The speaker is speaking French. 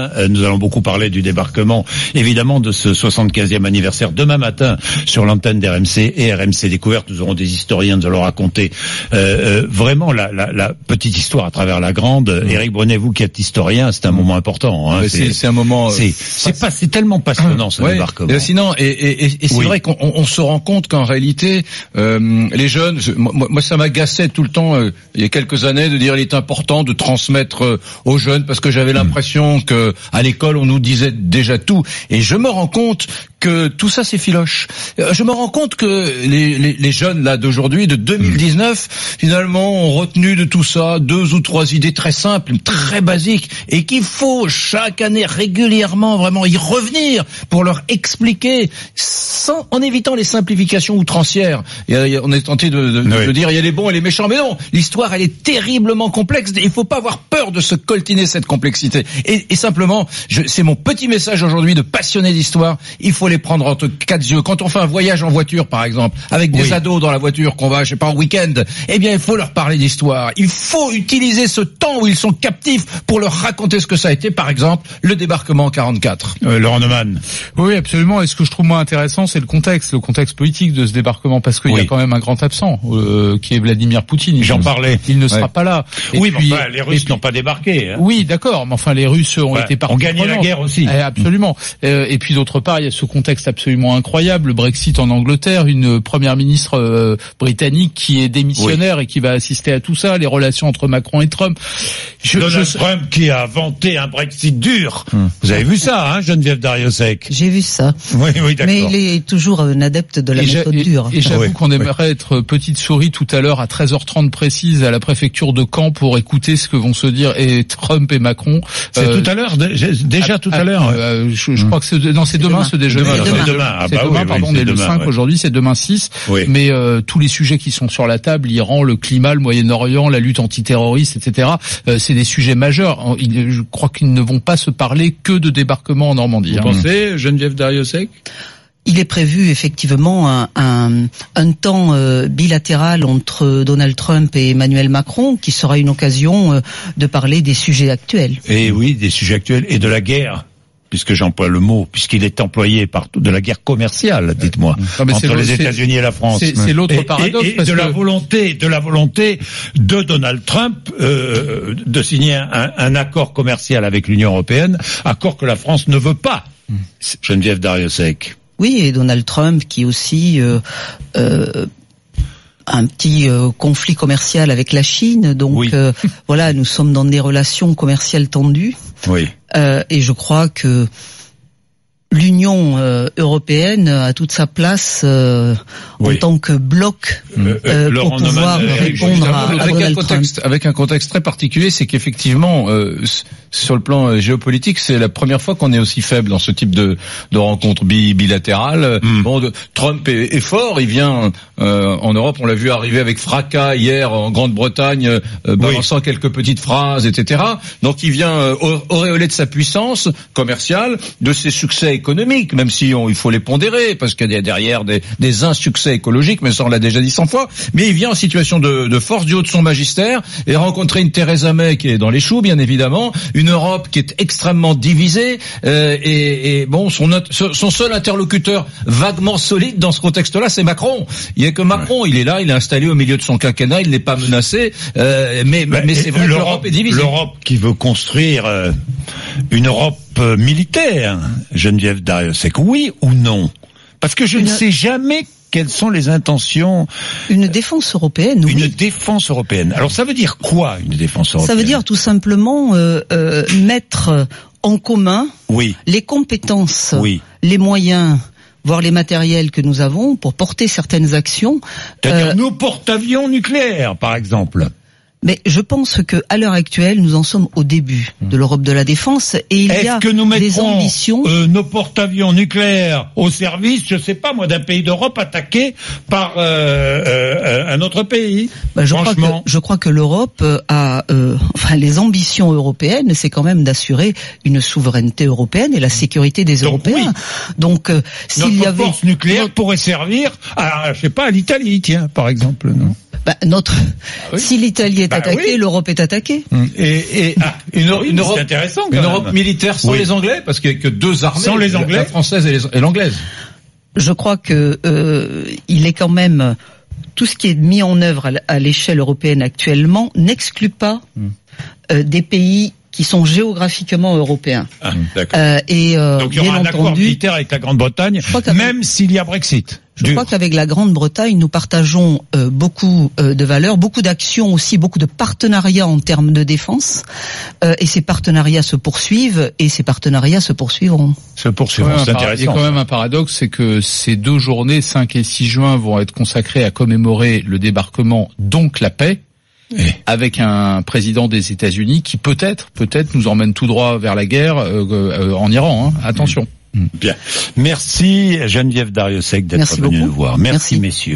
Euh, nous allons beaucoup parler du débarquement, évidemment, de ce 75e anniversaire demain matin sur l'antenne d'RMC et RMC Découverte. Nous aurons des historiens, nous allons raconter euh, euh, vraiment la, la, la, petite histoire à travers la grande. Mmh. Éric Brunet, vous qui êtes historien, c'est un moment important. Hein, c'est un moment. C'est pas, c'est tellement passionnant ce débarquement. Et sinon, et, et, et c'est vrai qu'on on se rend compte qu'en réalité, euh, les jeunes, moi, moi ça m'agaçait tout le temps il y a quelques années de dire il est important de transmettre aux jeunes parce que j'avais mmh. l'impression que à l'école on nous disait déjà tout. Et je me rends compte que tout ça c'est filoche. Euh, je me rends compte que les, les, les jeunes là d'aujourd'hui, de 2019, finalement ont retenu de tout ça deux ou trois idées très simples, très basiques, et qu'il faut chaque année régulièrement vraiment y revenir pour leur expliquer, sans, en évitant les simplifications outrancières. Et, on est tenté de, de, de, dire il y a les bons et les méchants, mais non, l'histoire elle est terriblement complexe. Il faut pas avoir peur de se coltiner cette complexité. Et, et simplement, c'est mon petit message aujourd'hui de passionné d'histoire. Il faut les prendre entre quatre yeux. Quand on fait un voyage en voiture, par exemple, avec des ados dans la voiture, qu'on va, je sais pas, en week-end, eh bien, il faut leur parler d'histoire. Il faut utiliser ce temps où ils sont captifs pour leur raconter ce que ça a été, par exemple, le débarquement en 44. Euh, Laurent Neumann. Oui, absolument. Et ce que je trouve moins intéressant, c'est le contexte, le contexte politique de ce débarquement, parce qu'il y a quand même un grand absent, euh, qui est Vladimir Poutine. J'en parlais. Il ne sera pas là. oui, puis, les Russes n'ont pas débarqué. Hein. Oui, d'accord, mais enfin, les Russes ont été. On gagné la guerre aussi. Eh, absolument. Euh, et puis d'autre part, il y a ce contexte absolument incroyable, le Brexit en Angleterre, une première ministre euh, britannique qui est démissionnaire et qui va assister à tout ça, les relations entre Macron et Trump. Je, Donald Trump qui a inventé un Brexit dur. Hum. Vous avez vu ça, hein, Geneviève Dariussec? J'ai vu ça. Oui, oui, d'accord. Mais il est toujours un adepte de la méthode dure. Et, j'avoue qu'on aimerait être petite souris tout à l'heure à 13h30 précise à la préfecture de Caen pour écouter ce que vont se dire et Trump et Macron. C'est euh, tout à l'heure, déjà tout à, l'heure. Euh, je, je, crois que c'est non, c'est demain, ce déjeuner. C'est demain. demain. Ah bah demain, oui, pardon, on est le 5 aujourd'hui, c'est demain 6. Mais euh, tous les sujets qui sont sur la table, l'Iran, le climat, le Moyen-Orient, la lutte antiterroriste, etc., euh, c'est des sujets majeurs. Je crois qu'ils ne vont pas se parler que de débarquement en Normandie. Vous hein. pensez, Geneviève Dariussec il est prévu effectivement un, un, un temps euh, bilatéral entre Donald Trump et Emmanuel Macron qui sera une occasion de parler des sujets actuels. Et oui, des sujets actuels et de la guerre puisque j'emploie le mot, puisqu'il est employé par de la guerre commerciale, dites-moi, entre les États-Unis et la France. C'est l'autre paradoxe. Et, de la volonté, de la volonté de Donald Trump euh, de signer un, un, accord commercial avec l'Union européenne, accord que la France ne veut pas. Geneviève Dariussec. Oui, et Donald Trump qui aussi euh, euh, un petit euh, conflit commercial avec la Chine. Donc euh, voilà, nous sommes dans des relations commerciales tendues. Oui. Euh, et je crois que l'Union euh, européenne a toute sa place euh, en tant que bloc euh, euh pour pouvoir répondre à, à avec un contexte, Trump. avec un contexte très particulier, c'est qu'effectivement, sur le plan géopolitique, c'est la première fois qu'on est aussi faible dans ce type de, de rencontre bilatérale. Mm. Bon, de, Trump est, est, fort, il vient en Europe, on l'a vu arriver avec fracas hier en Grande-Bretagne, balançant oui. quelques petites phrases, etc. Donc il vient auréolé de sa puissance commerciale, de ses succès économiques, même si on, il faut les pondérer, parce qu'il y a derrière des, des insuccès écologiques, mais ça on l'a déjà dit cent fois. Mais il vient en situation de, de, force du haut de son magistère et rencontrer une Theresa May qui est dans les choux, bien évidemment, une Europe qui est extrêmement divisée euh, et, et, bon, son, son seul interlocuteur vaguement solide dans ce contexte-là, c'est Macron. Il y a que Macron, ouais. il est là, il est installé au milieu de son quinquennat, il n'est pas menacé, euh, mais, bah, mais c'est vrai l'Europe est divisée. L'Europe qui veut construire euh, une Europe euh, militaire, Geneviève Dariussec, oui ou non? Parce que je une... ne sais jamais quelles sont les intentions Une défense européenne, Une oui. défense européenne. Alors ça veut dire quoi une défense européenne Ça veut dire tout simplement euh, euh, mettre en commun oui. les compétences, oui. les moyens voire les matériels que nous avons pour porter certaines actions. C'est-à-dire euh, nos porte-avions nucléaires, par exemple. Mais je pense que à l'heure actuelle, nous en sommes au début de l'Europe de la défense et il y a que nous des ambitions. Euh, nos porte-avions nucléaires au service, je sais pas moi, d'un pays d'Europe attaqué par euh, euh, un autre pays? Bah, je crois que je crois que l'Europe a, euh, enfin les ambitions européennes, c'est quand même d'assurer une souveraineté européenne et la sécurité des Donc, Européens. oui. Donc euh, s'il y avait force nucléaire pourrait servir à, je sais pas, à l'Italie, tiens, par exemple, non? Bah, notre, ah si l'Italie est bah attaquée, l'Europe est attaquée. Hum. Et, et ah, une, une, Europe, intéressant une Europe militaire sans les Anglais, parce qu'il n'y a que deux armées, sans les Anglais, la française et l'anglaise. Je crois que euh, il est quand même tout ce qui est mis en œuvre à l'échelle européenne actuellement n'exclut pas hum. euh, des pays qui sont géographiquement européens. Ah, euh, et euh, Donc il y aura un accord militaire avec la Grande-Bretagne, même s'il y a Brexit. Je crois qu'avec la Grande-Bretagne, nous partageons euh, beaucoup euh, de valeurs, beaucoup d'actions aussi, beaucoup de partenariats en termes de défense. Euh, et ces partenariats se poursuivent et ces partenariats se poursuivront. Se poursuivront, c'est intéressant. Il y a quand même un paradoxe, c'est que ces deux journées, 5 et 6 juin, vont être consacrées à commémorer le débarquement, donc la paix, avec un président des États-Unis qui peut-être, peut-être nous emmène tout droit vers la guerre euh, euh, en Iran. Hein. Attention. Bien. Merci Geneviève Dariussec d'être venue nous voir. Merci, Merci. messieurs.